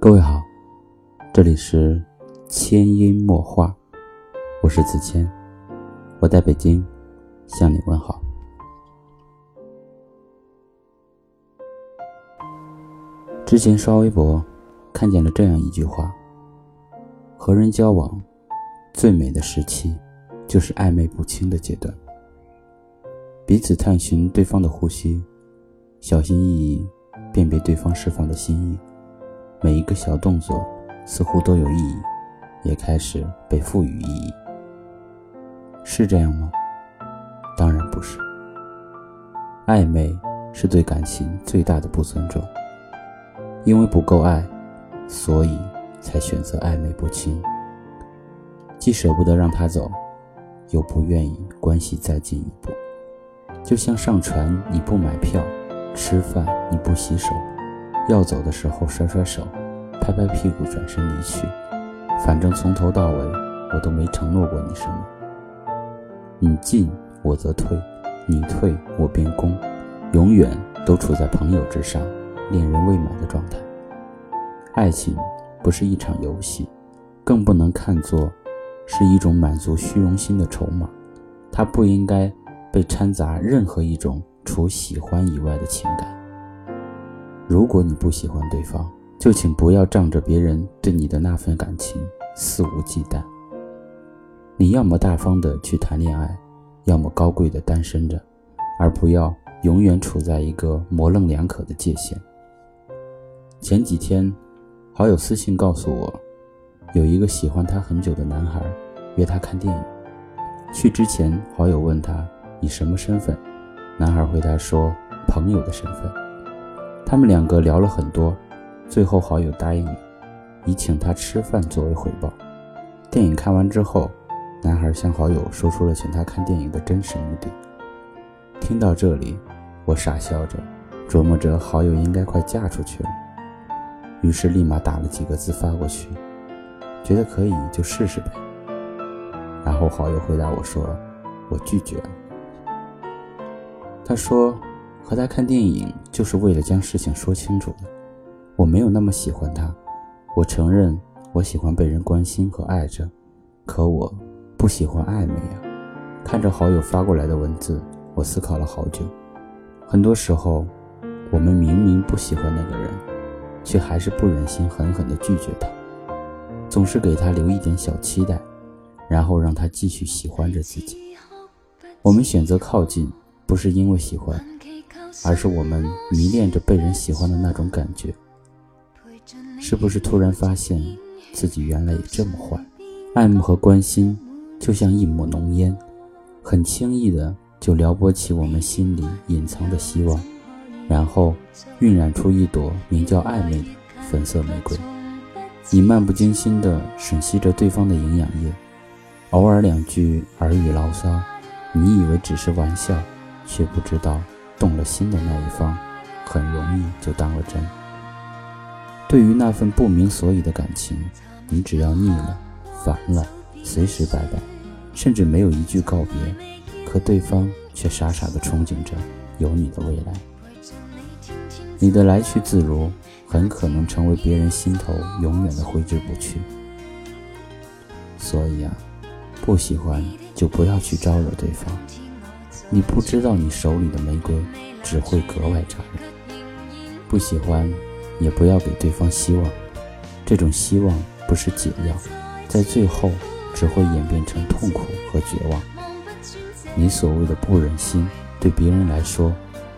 各位好，这里是千音墨画，我是子谦，我在北京向你问好。之前刷微博看见了这样一句话：和人交往最美的时期，就是暧昧不清的阶段，彼此探寻对方的呼吸，小心翼翼辨别对方释放的心意。每一个小动作似乎都有意义，也开始被赋予意义。是这样吗？当然不是。暧昧是对感情最大的不尊重，因为不够爱，所以才选择暧昧不清。既舍不得让他走，又不愿意关系再进一步。就像上船你不买票，吃饭你不洗手。要走的时候，甩甩手，拍拍屁股，转身离去。反正从头到尾，我都没承诺过你什么。你进我则退，你退我便攻，永远都处在朋友之上，恋人未满的状态。爱情不是一场游戏，更不能看作是一种满足虚荣心的筹码。它不应该被掺杂任何一种除喜欢以外的情感。如果你不喜欢对方，就请不要仗着别人对你的那份感情肆无忌惮。你要么大方的去谈恋爱，要么高贵的单身着，而不要永远处在一个模棱两可的界限。前几天，好友私信告诉我，有一个喜欢他很久的男孩约他看电影。去之前，好友问他以什么身份，男孩回答说朋友的身份。他们两个聊了很多，最后好友答应了，以请他吃饭作为回报。电影看完之后，男孩向好友说出了请他看电影的真实目的。听到这里，我傻笑着，琢磨着好友应该快嫁出去了，于是立马打了几个字发过去，觉得可以就试试呗。然后好友回答我说：“我拒绝了。”他说。和他看电影就是为了将事情说清楚。我没有那么喜欢他，我承认我喜欢被人关心和爱着，可我不喜欢暧昧呀。看着好友发过来的文字，我思考了好久。很多时候，我们明明不喜欢那个人，却还是不忍心狠狠地拒绝他，总是给他留一点小期待，然后让他继续喜欢着自己。我们选择靠近，不是因为喜欢。而是我们迷恋着被人喜欢的那种感觉，是不是突然发现自己原来也这么坏？爱慕和关心就像一抹浓烟，很轻易的就撩拨起我们心里隐藏的希望，然后晕染出一朵名叫暧昧的粉色玫瑰。你漫不经心地吮吸着对方的营养液，偶尔两句耳语牢骚，你以为只是玩笑，却不知道。动了心的那一方，很容易就当了真。对于那份不明所以的感情，你只要腻了、烦了，随时拜拜，甚至没有一句告别，可对方却傻傻的憧憬着有你的未来。你的来去自如，很可能成为别人心头永远的挥之不去。所以啊，不喜欢就不要去招惹对方。你不知道，你手里的玫瑰只会格外扎人。不喜欢，也不要给对方希望，这种希望不是解药，在最后只会演变成痛苦和绝望。你所谓的不忍心，对别人来说，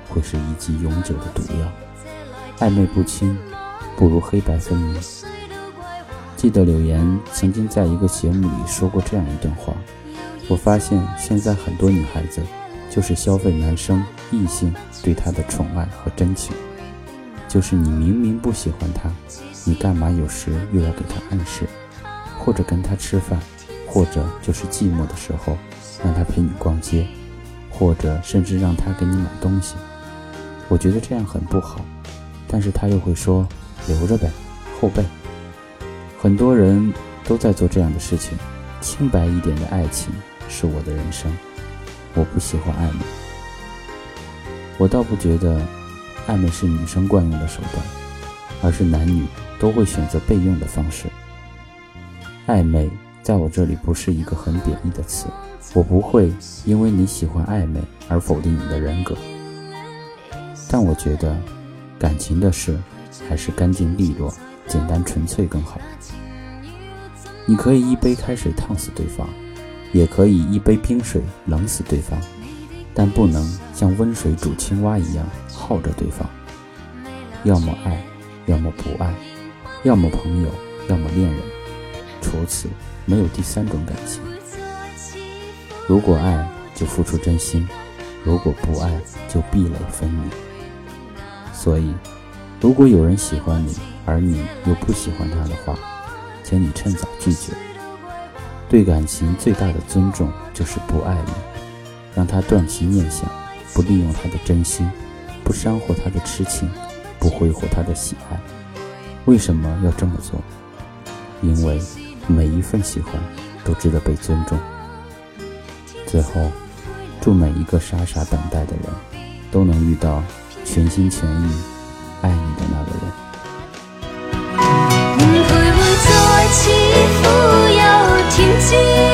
会是一剂永久的毒药。暧昧不清，不如黑白分明。记得柳岩曾经在一个节目里说过这样一段话：我发现现在很多女孩子。就是消费男生异性对他的宠爱和真情，就是你明明不喜欢他，你干嘛有时又要给他暗示，或者跟他吃饭，或者就是寂寞的时候让他陪你逛街，或者甚至让他给你买东西。我觉得这样很不好，但是他又会说留着呗，后背。很多人都在做这样的事情，清白一点的爱情是我的人生。我不喜欢暧昧，我倒不觉得暧昧是女生惯用的手段，而是男女都会选择备用的方式。暧昧在我这里不是一个很贬义的词，我不会因为你喜欢暧昧而否定你的人格。但我觉得，感情的事还是干净利落、简单纯粹更好。你可以一杯开水烫死对方，也可以一杯冰水冷死对方，但不能像温水煮青蛙一样耗着对方。要么爱，要么不爱，要么朋友，要么恋人，除此没有第三种感情。如果爱，就付出真心；如果不爱，就壁垒分明。所以，如果有人喜欢你，而你又不喜欢他的话，请你趁早拒绝。对感情最大的尊重就是不爱你，让他断其念想，不利用他的真心，不伤获他的痴情。不挥霍他的喜爱，为什么要这么做？因为每一份喜欢都值得被尊重。最后，祝每一个傻傻等待的人，都能遇到全心全意爱你的那个人。天际。